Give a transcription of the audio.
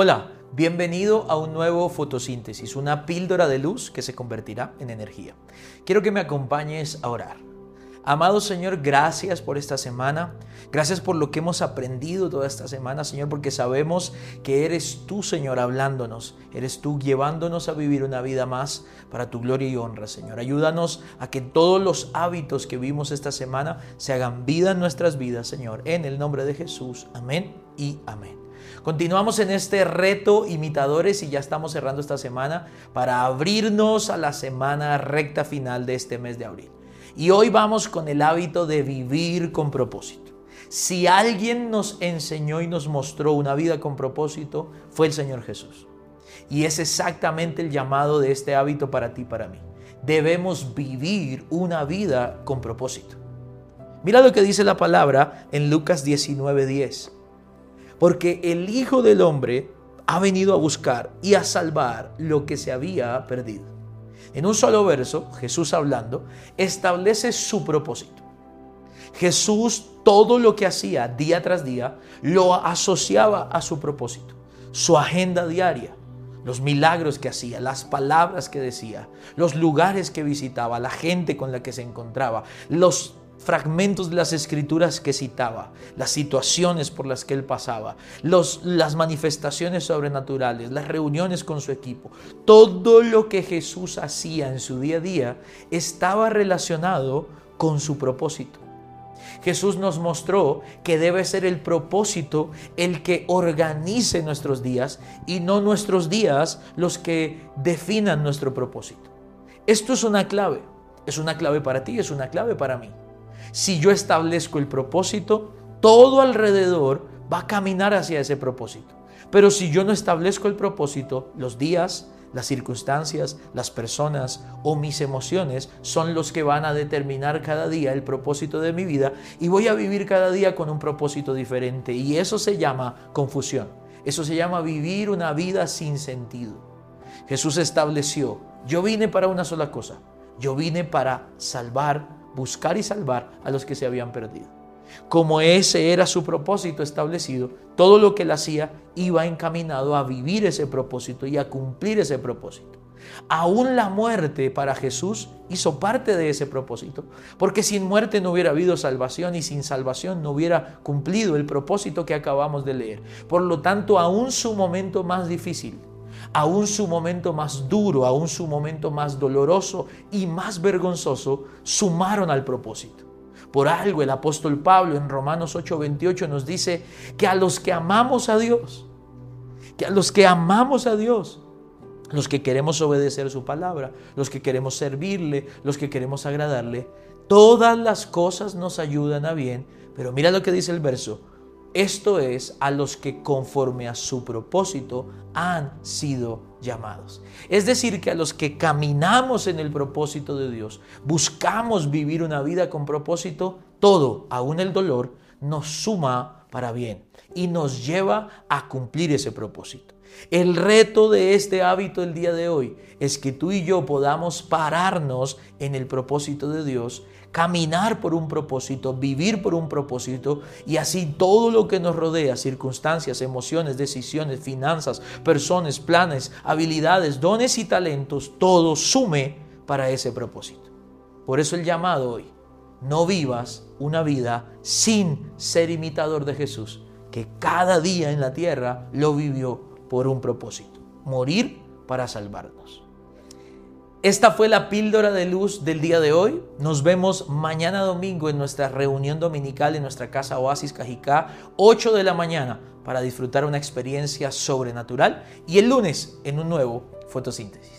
Hola, bienvenido a un nuevo fotosíntesis, una píldora de luz que se convertirá en energía. Quiero que me acompañes a orar. Amado Señor, gracias por esta semana. Gracias por lo que hemos aprendido toda esta semana, Señor, porque sabemos que eres tú, Señor, hablándonos. Eres tú llevándonos a vivir una vida más para tu gloria y honra, Señor. Ayúdanos a que todos los hábitos que vimos esta semana se hagan vida en nuestras vidas, Señor. En el nombre de Jesús. Amén y amén. Continuamos en este reto imitadores y ya estamos cerrando esta semana para abrirnos a la semana recta final de este mes de abril. Y hoy vamos con el hábito de vivir con propósito. Si alguien nos enseñó y nos mostró una vida con propósito, fue el Señor Jesús. Y es exactamente el llamado de este hábito para ti y para mí. Debemos vivir una vida con propósito. Mira lo que dice la palabra en Lucas 19:10 porque el Hijo del Hombre ha venido a buscar y a salvar lo que se había perdido. En un solo verso, Jesús hablando, establece su propósito. Jesús todo lo que hacía día tras día lo asociaba a su propósito, su agenda diaria, los milagros que hacía, las palabras que decía, los lugares que visitaba, la gente con la que se encontraba, los fragmentos de las escrituras que citaba, las situaciones por las que él pasaba, los, las manifestaciones sobrenaturales, las reuniones con su equipo, todo lo que Jesús hacía en su día a día estaba relacionado con su propósito. Jesús nos mostró que debe ser el propósito el que organice nuestros días y no nuestros días los que definan nuestro propósito. Esto es una clave, es una clave para ti, es una clave para mí. Si yo establezco el propósito, todo alrededor va a caminar hacia ese propósito. Pero si yo no establezco el propósito, los días, las circunstancias, las personas o mis emociones son los que van a determinar cada día el propósito de mi vida y voy a vivir cada día con un propósito diferente. Y eso se llama confusión. Eso se llama vivir una vida sin sentido. Jesús estableció, yo vine para una sola cosa. Yo vine para salvar buscar y salvar a los que se habían perdido. Como ese era su propósito establecido, todo lo que él hacía iba encaminado a vivir ese propósito y a cumplir ese propósito. Aún la muerte para Jesús hizo parte de ese propósito, porque sin muerte no hubiera habido salvación y sin salvación no hubiera cumplido el propósito que acabamos de leer. Por lo tanto, aún su momento más difícil, aún su momento más duro, aún su momento más doloroso y más vergonzoso, sumaron al propósito. Por algo el apóstol Pablo en Romanos 8:28 nos dice que a los que amamos a Dios, que a los que amamos a Dios, los que queremos obedecer su palabra, los que queremos servirle, los que queremos agradarle, todas las cosas nos ayudan a bien. Pero mira lo que dice el verso, esto es a los que conforme a su propósito han sido llamados. Es decir, que a los que caminamos en el propósito de Dios, buscamos vivir una vida con propósito, todo, aún el dolor, nos suma para bien y nos lleva a cumplir ese propósito. El reto de este hábito el día de hoy es que tú y yo podamos pararnos en el propósito de Dios caminar por un propósito, vivir por un propósito y así todo lo que nos rodea, circunstancias, emociones, decisiones, finanzas, personas, planes, habilidades, dones y talentos, todo sume para ese propósito. Por eso el llamado hoy, no vivas una vida sin ser imitador de Jesús, que cada día en la tierra lo vivió por un propósito, morir para salvarnos. Esta fue la píldora de luz del día de hoy. Nos vemos mañana domingo en nuestra reunión dominical en nuestra casa Oasis Cajicá, 8 de la mañana, para disfrutar una experiencia sobrenatural y el lunes en un nuevo fotosíntesis.